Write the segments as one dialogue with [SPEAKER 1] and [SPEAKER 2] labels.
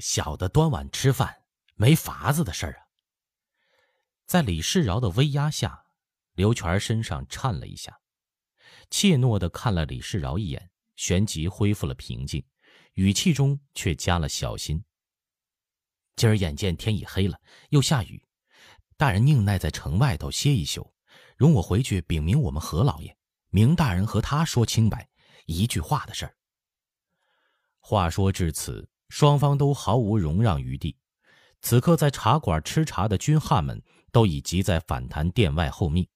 [SPEAKER 1] 小的端碗吃饭没法子的事儿啊。在李世饶的威压下，刘全身上颤了一下，怯懦的看了李世饶一眼，旋即恢复了平静，语气中却加了小心。今儿眼见天已黑了，又下雨，大人宁耐在城外头歇一宿，容我回去禀明我们何老爷，明大人和他说清白，一句话的事儿。话说至此。双方都毫无容让余地。此刻在茶馆吃茶的军汉们都已急在反弹殿外候命，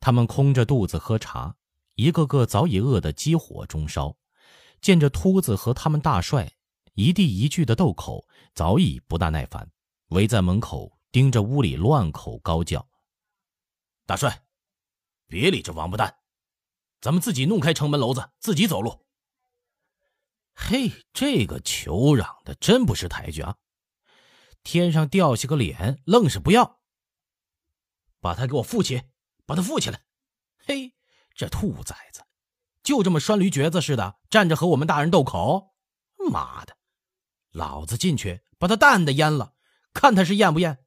[SPEAKER 1] 他们空着肚子喝茶，一个个早已饿得饥火中烧。见着秃子和他们大帅一地一句的斗口，早已不大耐烦，围在门口盯着屋里乱口高叫：“大帅，别理这王八蛋，咱们自己弄开城门楼子，自己走路。”嘿，这个求嚷的真不识抬举啊！天上掉下个脸，愣是不要。把他给我扶起，把他扶起来！嘿，这兔崽子，就这么拴驴橛子似的站着和我们大人斗口！妈的，老子进去把他蛋的淹了，看他是咽不咽！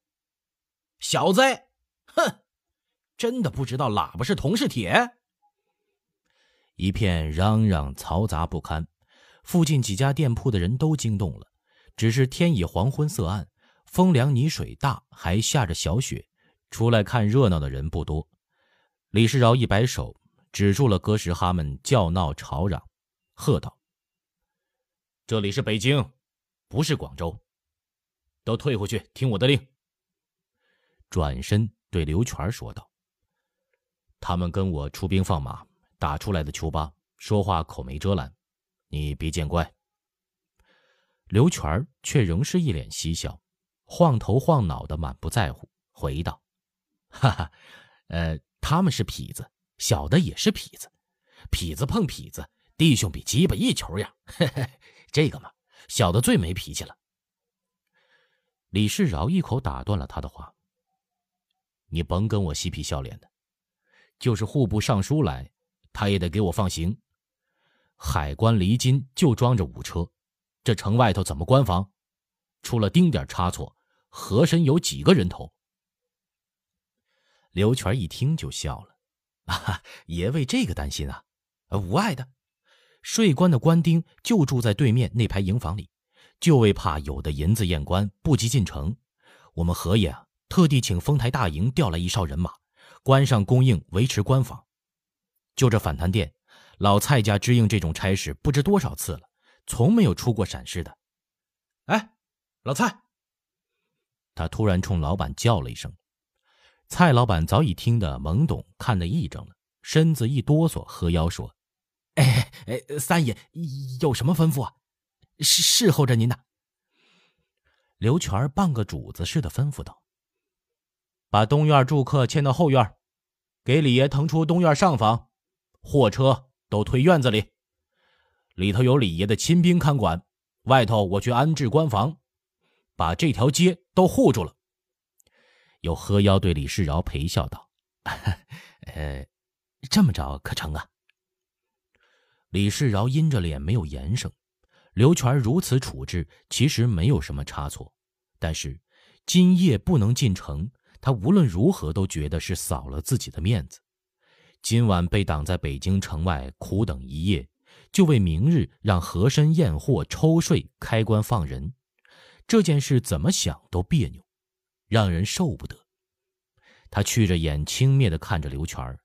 [SPEAKER 1] 小子，哼，真的不知道喇叭是铜是铁！一片嚷嚷嘈杂不堪。附近几家店铺的人都惊动了，只是天已黄昏色暗，风凉泥水大，还下着小雪，出来看热闹的人不多。李世饶一摆手，止住了哥什哈们叫闹吵嚷，喝道：“这里是北京，不是广州，都退回去，听我的令。”转身对刘全说道：“他们跟我出兵放马，打出来的球巴，说话口没遮拦。”你别见怪。刘全却仍是一脸嬉笑，晃头晃脑的，满不在乎，回道：“哈哈，呃，他们是痞子，小的也是痞子，痞子碰痞子，弟兄比鸡巴一球样。嘿嘿，这个嘛，小的最没脾气了。”李世饶一口打断了他的话：“你甭跟我嬉皮笑脸的，就是户部尚书来，他也得给我放行。”海关离京就装着五车，这城外头怎么关防？出了丁点差错，和珅有几个人头？刘全一听就笑了，啊，爷为这个担心啊？无碍的，税关的官丁就住在对面那排营房里，就为怕有的银子验官不及进城，我们何爷啊特地请丰台大营调来一哨人马，关上供应，维持关防。就这反弹店。老蔡家支应这种差事不知多少次了，从没有出过闪失的。哎，老蔡！他突然冲老板叫了一声。蔡老板早已听得懵懂，看得一怔了，身子一哆嗦，合腰说：“哎哎，三爷有什么吩咐啊？侍侍候着您呢。”刘全半个主子似的吩咐道：“把东院住客迁到后院，给李爷腾出东院上房，货车。”都推院子里，里头有李爷的亲兵看管，外头我去安置官房，把这条街都护住了。又喝腰对李世饶陪笑道：“呃，这么着可成啊？”李世饶阴着脸没有言声。刘全如此处置，其实没有什么差错，但是今夜不能进城，他无论如何都觉得是扫了自己的面子。今晚被挡在北京城外苦等一夜，就为明日让和珅验货、抽税、开关放人，这件事怎么想都别扭，让人受不得。他觑着眼，轻蔑地看着刘全儿，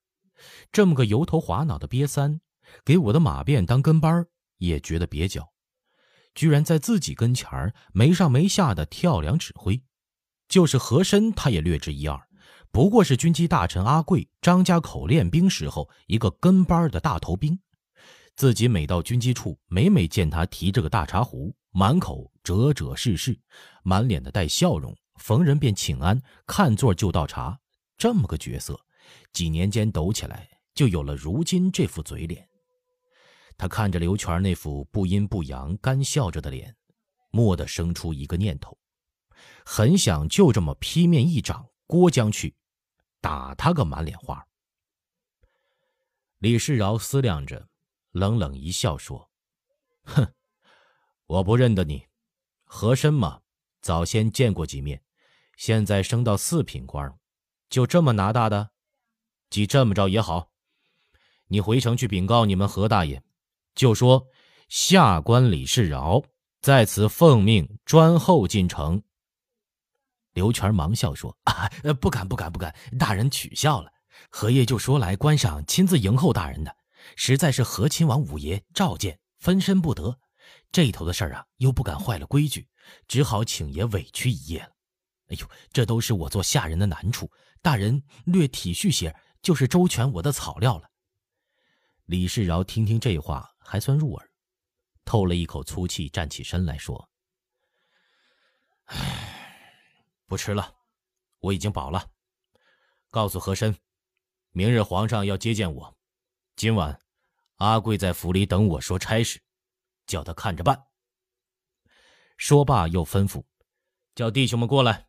[SPEAKER 1] 这么个油头滑脑的瘪三，给我的马便当跟班也觉得蹩脚，居然在自己跟前儿没上没下的跳梁指挥，就是和珅他也略知一二。不过是军机大臣阿贵张家口练兵时候一个跟班的大头兵，自己每到军机处，每每见他提着个大茶壶，满口折折事事，满脸的带笑容，逢人便请安，看座就倒茶，这么个角色，几年间抖起来，就有了如今这副嘴脸。他看着刘全那副不阴不阳、干笑着的脸，蓦地生出一个念头，很想就这么劈面一掌郭将去。打他个满脸花！李世饶思量着，冷冷一笑说：“哼，我不认得你，和珅嘛，早先见过几面，现在升到四品官，就这么拿大的？既这么着也好，你回城去禀告你们何大爷，就说下官李世饶在此奉命专候进城。刘全忙笑说：“啊，不敢，不敢，不敢，大人取笑了。何爷就说来观赏亲自迎候大人的，实在是和亲王五爷召见，分身不得。这头的事儿啊，又不敢坏了规矩，只好请爷委屈一夜了。哎呦，这都是我做下人的难处，大人略体恤些。”就是周全我的草料了。李世饶听听这话还算入耳，透了一口粗气，站起身来说：“唉，不吃了，我已经饱了。告诉和珅，明日皇上要接见我，今晚阿贵在府里等我说差事，叫他看着办。”说罢又吩咐：“叫弟兄们过来，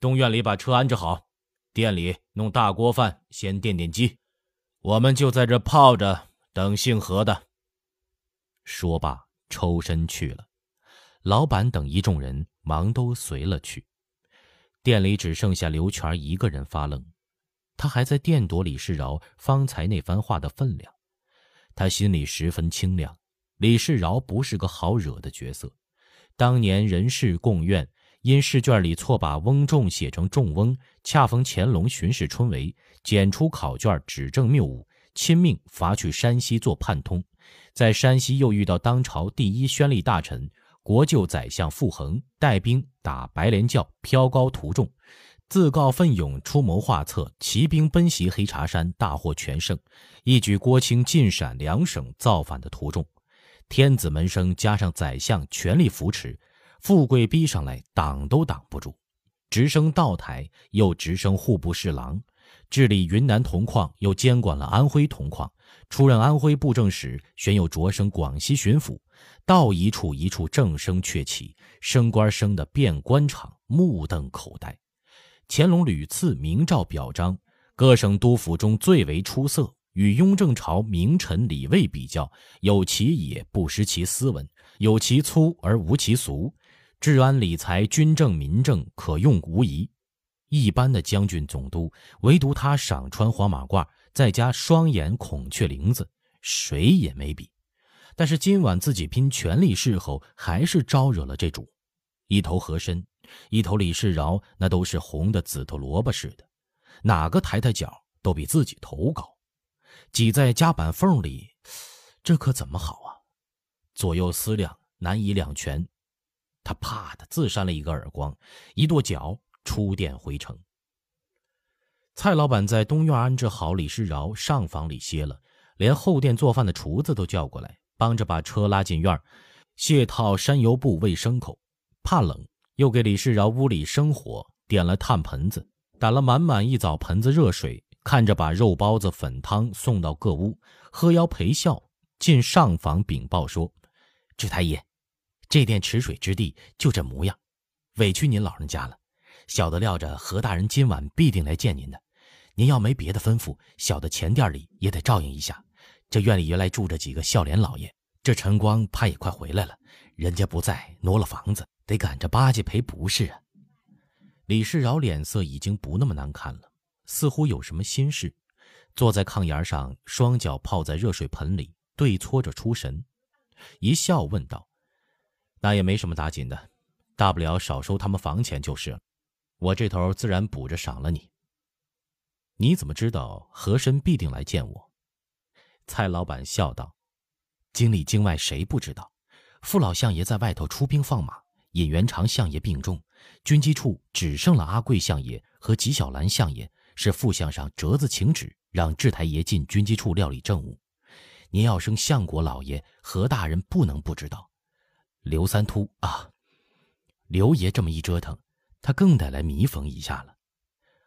[SPEAKER 1] 东院里把车安置好。”店里弄大锅饭，先垫垫饥，我们就在这泡着等姓何的。说罢，抽身去了。老板等一众人忙都随了去。店里只剩下刘全一个人发愣，他还在惦夺李世饶方才那番话的分量。他心里十分清亮，李世饶不是个好惹的角色。当年人事共怨。因试卷里错把翁仲写成仲翁，恰逢乾隆巡视春闱，检出考卷指正谬误，亲命罚去山西做判通。在山西又遇到当朝第一宣力大臣、国舅宰相傅恒带兵打白莲教，飘高图众，自告奋勇出谋划策，骑兵奔袭黑茶山，大获全胜，一举郭清晋陕两省造反的途中。天子门生加上宰相全力扶持。富贵逼上来，挡都挡不住。直升道台，又直升户部侍郎，治理云南铜矿，又监管了安徽铜矿。出任安徽布政使，旋又擢升广西巡抚。到一处一处正声鹊起，升官升得遍官场，目瞪口呆。乾隆屡次明诏表彰，各省督府中最为出色，与雍正朝名臣李卫比较，有其野，不失其斯文；有其粗而无其俗。治安理财、军政民政可用无疑。一般的将军总督，唯独他赏穿黄马褂，再加双眼孔雀翎子，谁也没比。但是今晚自己拼全力侍候，还是招惹了这主。一头和珅，一头李世饶，那都是红的紫头萝卜似的，哪个抬抬脚都比自己头高，挤在夹板缝里，这可怎么好啊？左右思量，难以两全。他啪的自扇了一个耳光，一跺脚出店回城。蔡老板在东院安置好李世饶，上房里歇了，连后殿做饭的厨子都叫过来，帮着把车拉进院，卸套山油布喂牲口。怕冷，又给李世饶屋里生火，点了炭盆子，打了满满一澡盆子热水，看着把肉包子、粉汤送到各屋，喝腰陪笑，进上房禀报说：“知太爷。”这殿池水之地就这模样，委屈您老人家了。小的料着何大人今晚必定来见您的，您要没别的吩咐，小的前店里也得照应一下。这院里原来住着几个孝廉老爷，这晨光怕也快回来了，人家不在，挪了房子，得赶着巴结赔不是啊。李世饶脸色已经不那么难看了，似乎有什么心事，坐在炕沿上，双脚泡在热水盆里，对搓着出神，一笑问道。那也没什么打紧的，大不了少收他们房钱就是了。我这头自然补着赏了你。你怎么知道和珅必定来见我？蔡老板笑道：“京里京外谁不知道？傅老相爷在外头出兵放马，尹元长相爷病重，军机处只剩了阿贵相爷和纪晓岚相爷，是副相上折子请旨，让智台爷进军机处料理政务。您要生相国老爷，何大人不能不知道。”刘三秃啊，刘爷这么一折腾，他更得来弥缝一下了。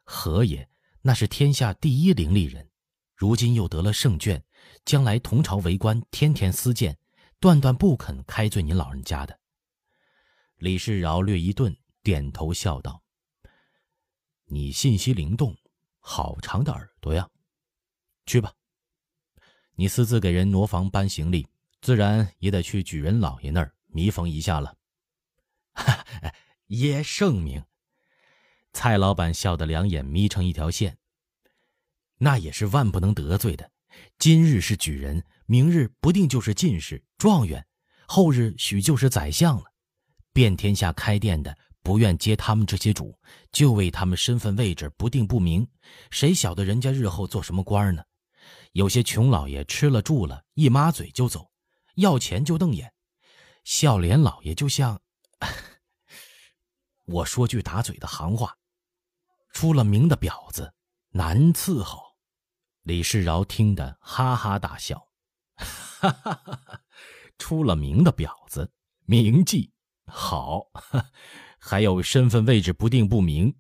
[SPEAKER 1] 何爷那是天下第一伶俐人，如今又得了圣眷，将来同朝为官，天天私见，断断不肯开罪您老人家的。李世饶略一顿，点头笑道：“你信息灵动，好长的耳朵呀。去吧，你私自给人挪房搬行李，自然也得去举人老爷那儿。”弥缝一下了，哈爷圣明。蔡老板笑得两眼眯成一条线。那也是万不能得罪的。今日是举人，明日不定就是进士、状元，后日许就是宰相了。遍天下开店的不愿接他们这些主，就为他们身份位置不定不明，谁晓得人家日后做什么官呢？有些穷老爷吃了住了，一抹嘴就走，要钱就瞪眼。笑脸老爷就像…… 我说句打嘴的行话，出了名的婊子，难伺候。李世饶听得哈哈大笑，哈哈哈哈！出了名的婊子，铭记好。还有身份位置不定不明，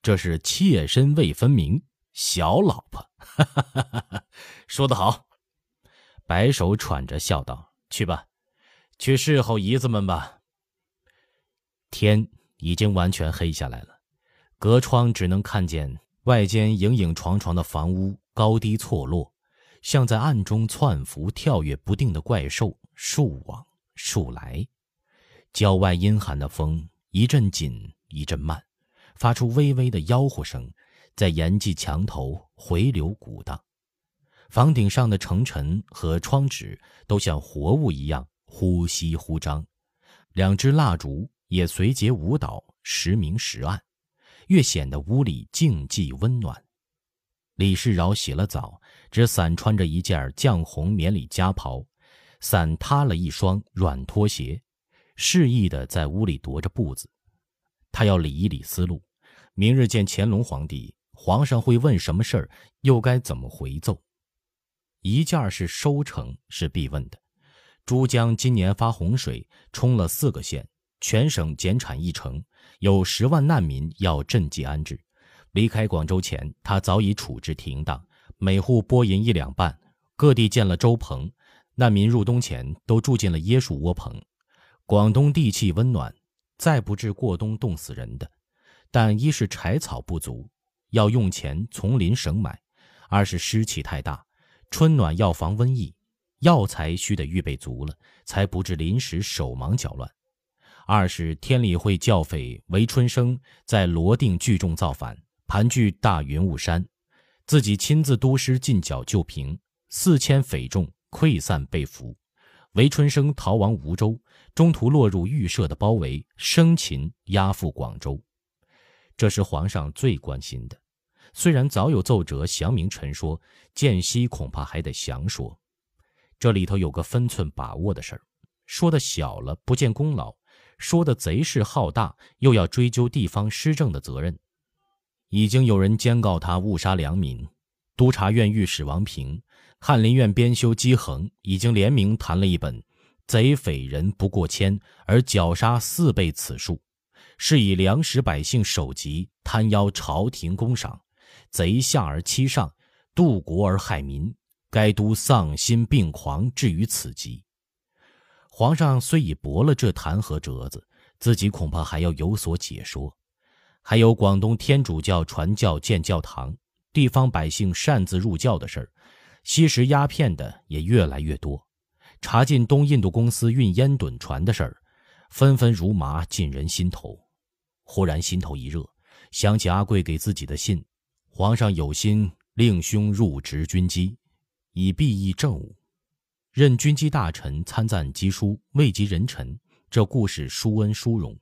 [SPEAKER 1] 这是妾身未分明，小老婆。哈哈哈！说得好。白手喘着笑道：“去吧，去侍候姨子们吧。”天已经完全黑下来了，隔窗只能看见外间影影幢幢的房屋。高低错落，像在暗中窜伏、跳跃不定的怪兽，数往数来。郊外阴寒的风一阵紧一阵慢，发出微微的吆喝声，在檐际墙头回流鼓荡。房顶上的城尘和窗纸都像活物一样呼吸忽张，两只蜡烛也随节舞蹈，时明时暗，越显得屋里静寂温暖。李世饶洗了澡，只散穿着一件绛红棉里夹袍，散塌了一双软拖鞋，示意的在屋里踱着步子。他要理一理思路，明日见乾隆皇帝，皇上会问什么事儿，又该怎么回奏？一件是收成是必问的，珠江今年发洪水，冲了四个县，全省减产一成，有十万难民要赈济安置。离开广州前，他早已处置停当，每户拨银一两半，各地建了粥棚，难民入冬前都住进了椰树窝棚。广东地气温暖，再不至过冬冻死人的。但一是柴草不足，要用钱从邻省买；二是湿气太大，春暖要防瘟疫，药材须得预备足了，才不至临时手忙脚乱；二是天理会教匪韦春生在罗定聚众造反。盘踞大云雾山，自己亲自督师进剿旧平，四千匪众溃散被俘。韦春生逃亡梧州，中途落入预设的包围，生擒押赴广州。这是皇上最关心的。虽然早有奏折降明陈说，间隙恐怕还得详说。这里头有个分寸把握的事儿，说的小了不见功劳，说的贼势浩大又要追究地方施政的责任。已经有人监告他误杀良民，督察院御史王平、翰林院编修姬衡已经联名谈了一本《贼匪人不过千而绞杀四倍此数》，是以粮食百姓首级，贪邀朝廷公赏，贼下而欺上，渡国而害民，该都丧心病狂至于此极。皇上虽已驳了这弹劾折子，自己恐怕还要有所解说。还有广东天主教传教建教堂，地方百姓擅自入教的事儿，吸食鸦片的也越来越多。查禁东印度公司运烟趸船的事儿，纷纷如麻进人心头。忽然心头一热，想起阿贵给自己的信，皇上有心令兄入职军机，以毕役政务，任军机大臣参赞机书，位极人臣。这故事殊恩殊荣。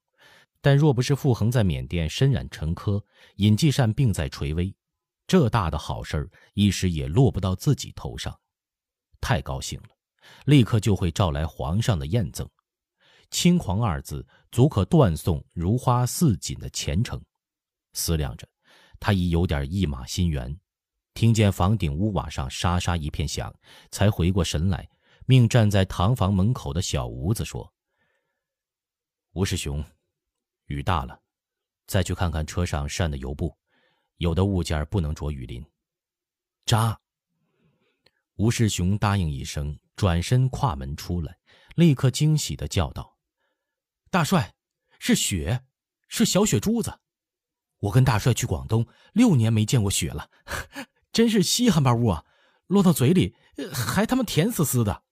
[SPEAKER 1] 但若不是傅恒在缅甸身染沉疴，尹继善病在垂危，这大的好事儿一时也落不到自己头上。太高兴了，立刻就会召来皇上的验赠。轻狂二字足可断送如花似锦的前程。思量着，他已有点一马心猿。听见房顶屋瓦上沙沙一片响，才回过神来，命站在堂房门口的小吴子说：“吴师兄。”雨大了，再去看看车上扇的油布，有的物件不能着雨淋。扎。吴世雄答应一声，转身跨门出来，立刻惊喜的叫道：“大帅，是雪，是小雪珠子！我跟大帅去广东六年没见过雪了，真是稀罕巴物啊！落到嘴里还他妈甜丝丝的。”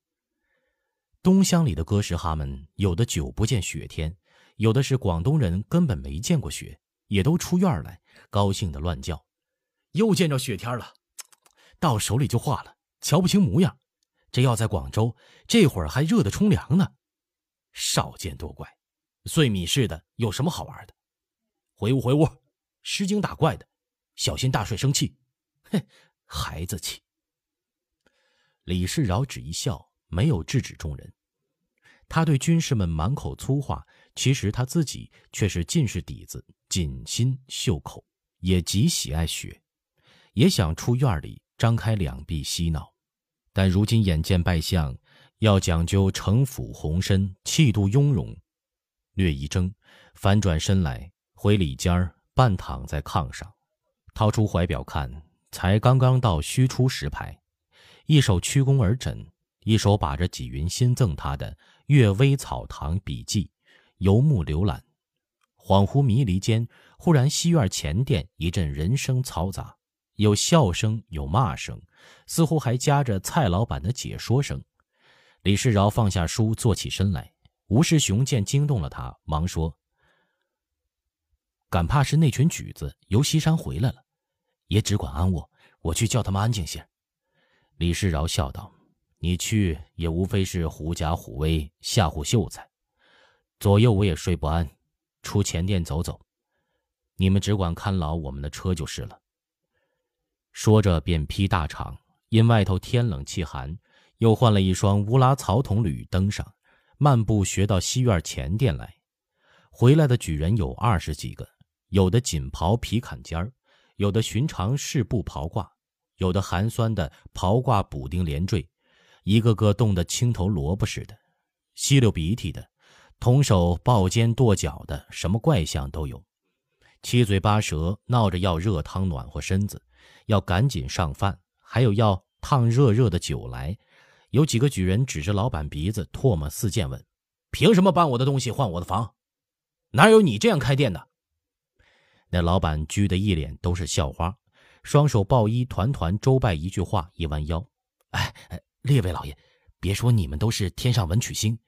[SPEAKER 1] 东乡里的哥什哈们有的久不见雪天。有的是广东人，根本没见过雪，也都出院来，高兴的乱叫：“又见着雪天了，到手里就化了，瞧不清模样。这要在广州，这会儿还热得冲凉呢。少见多怪，碎米似的，有什么好玩的？回屋回屋，失惊打怪的，小心大帅生气。哼，孩子气。”李世饶只一笑，没有制止众人。他对军士们满口粗话，其实他自己却是尽是底子，紧心绣口，也极喜爱雪，也想出院里张开两臂嬉闹。但如今眼见拜相，要讲究城府宏深，气度雍容，略一怔，反转身来，回里间儿半躺在炕上，掏出怀表看，才刚刚到虚出十排，一手屈肱而枕，一手把着纪云新赠他的。《阅微草堂笔记》，游目浏览，恍惚迷离间，忽然西院前殿一阵人声嘈杂，有笑声，有骂声，似乎还夹着蔡老板的解说声。李世饶放下书，坐起身来。吴世雄见惊动了他，忙说：“敢怕是那群举子由西山回来了，也只管安卧，我去叫他们安静些。”李世饶笑道。你去也无非是狐假虎威吓唬秀才，左右我也睡不安，出前殿走走，你们只管看牢我们的车就是了。说着便披大氅，因外头天冷气寒，又换了一双乌拉草筒履登上，漫步学到西院前殿来。回来的举人有二十几个，有的锦袍皮坎肩儿，有的寻常式布袍褂，有的寒酸的袍褂补丁连缀。一个个冻得青头萝卜似的，吸溜鼻涕的，同手抱肩跺脚的，什么怪相都有。七嘴八舌闹着要热汤暖和身子，要赶紧上饭，还有要烫热热的酒来。有几个举人指着老板鼻子唾沫四溅问：“凭什么搬我的东西换我的房？哪有你这样开店的？”那老板拘得一脸都是笑花，双手抱衣团团周拜一句话，一弯腰：“哎哎。”列位老爷，别说你们都是天上文曲星，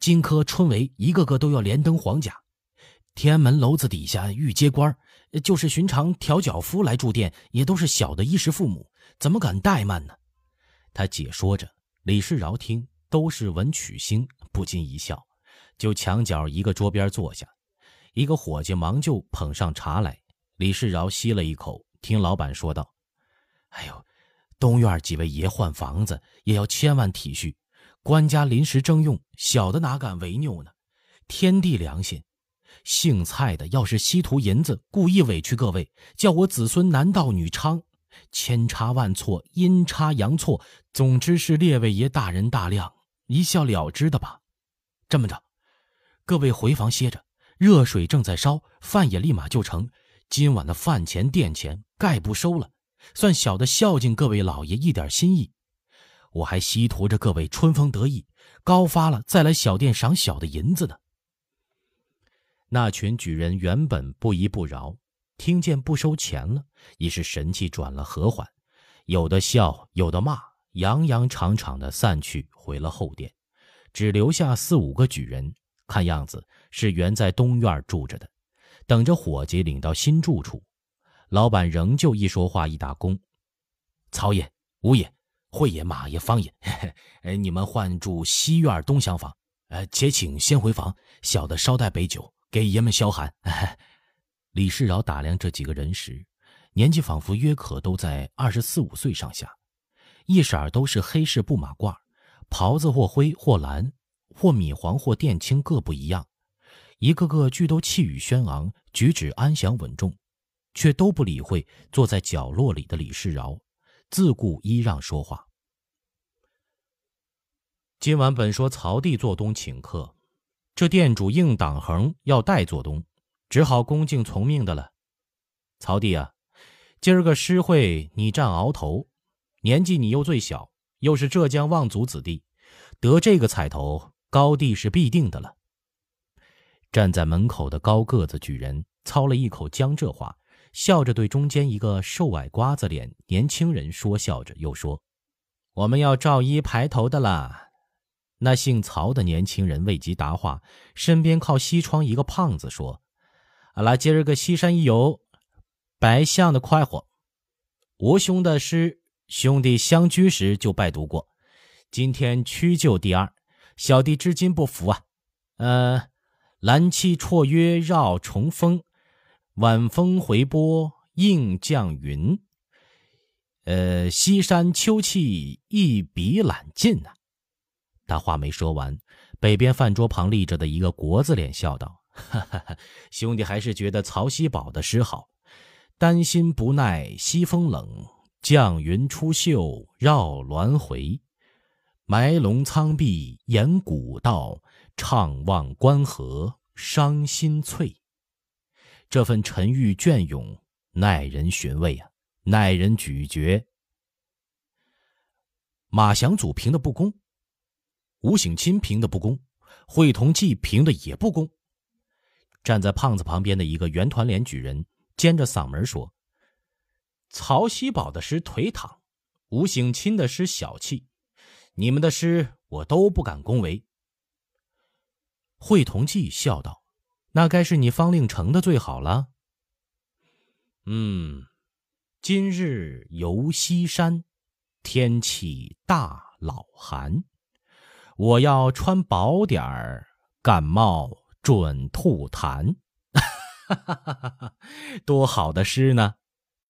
[SPEAKER 1] 荆轲、春闱一个个都要连登黄甲，天安门楼子底下御阶官就是寻常调脚夫来住店，也都是小的衣食父母，怎么敢怠慢呢？他解说着，李世饶听都是文曲星，不禁一笑，就墙角一个桌边坐下，一个伙计忙就捧上茶来。李世饶吸了一口，听老板说道：“哎呦。”东院几位爷换房子也要千万体恤，官家临时征用，小的哪敢违拗呢？天地良心，姓蔡的要是稀图银子，故意委屈各位，叫我子孙男盗女娼，千差万错，阴差阳错，总之是列位爷大人大量，一笑了之的吧。这么着，各位回房歇着，热水正在烧，饭也立马就成，今晚的饭钱店钱概不收了。算小的孝敬各位老爷一点心意，我还稀图着各位春风得意，高发了再来小店赏小的银子呢。那群举人原本不依不饶，听见不收钱了，已是神气转了和缓，有的笑，有的骂，洋洋场场的散去，回了后殿，只留下四五个举人，看样子是原在东院住着的，等着伙计领到新住处。老板仍旧一说话一打工，曹爷、吴爷、慧爷、马爷、方爷，你们换住西院东厢房。呃，且请先回房，小的捎带杯酒给爷们消寒。李世饶打量这几个人时，年纪仿佛约可都在二十四五岁上下，一色都是黑式布马褂，袍子或灰或蓝，或米黄或靛青，各不一样。一个个俱都气宇轩昂，举止安详稳重。却都不理会坐在角落里的李世饶，自顾依让说话。今晚本说曹弟做东请客，这店主硬挡横要代做东，只好恭敬从命的了。曹弟啊，今儿个诗会你占鳌头，年纪你又最小，又是浙江望族子弟，得这个彩头，高第是必定的了。站在门口的高个子举人操了一口江浙话。笑着对中间一个瘦矮瓜子脸年轻人说笑着，又说：“我们要照一排头的啦。”那姓曹的年轻人未及答话，身边靠西窗一个胖子说：“阿拉今儿个西山一游，白相的快活。吴兄的诗，兄弟相居时就拜读过，今天屈就第二，小弟至今不服啊。呃，蓝气绰约绕重峰，晚风回波映绛云。呃，西山秋气一笔揽尽呐。”他话没说完，北边饭桌旁立着的一个国字脸笑道：“哈哈哈，兄弟还是觉得曹锡宝的诗好。丹心不耐西风冷，降云出岫绕鸾回。埋龙苍壁掩古道，怅望关河伤心翠。这份沉郁隽永，耐人寻味啊，耐人咀嚼。马祥祖评的不公。”吴醒钦评的不公，会同济评的也不公。站在胖子旁边的一个圆团脸举人尖着嗓门说：“曹锡宝的诗颓唐，吴醒钦的诗小气，你们的诗我都不敢恭维。”会同济笑道：“那该是你方令成的最好了。”嗯，今日游西山，天气大老寒。我要穿薄点儿，感冒准吐痰，哈哈哈哈哈多好的诗呢！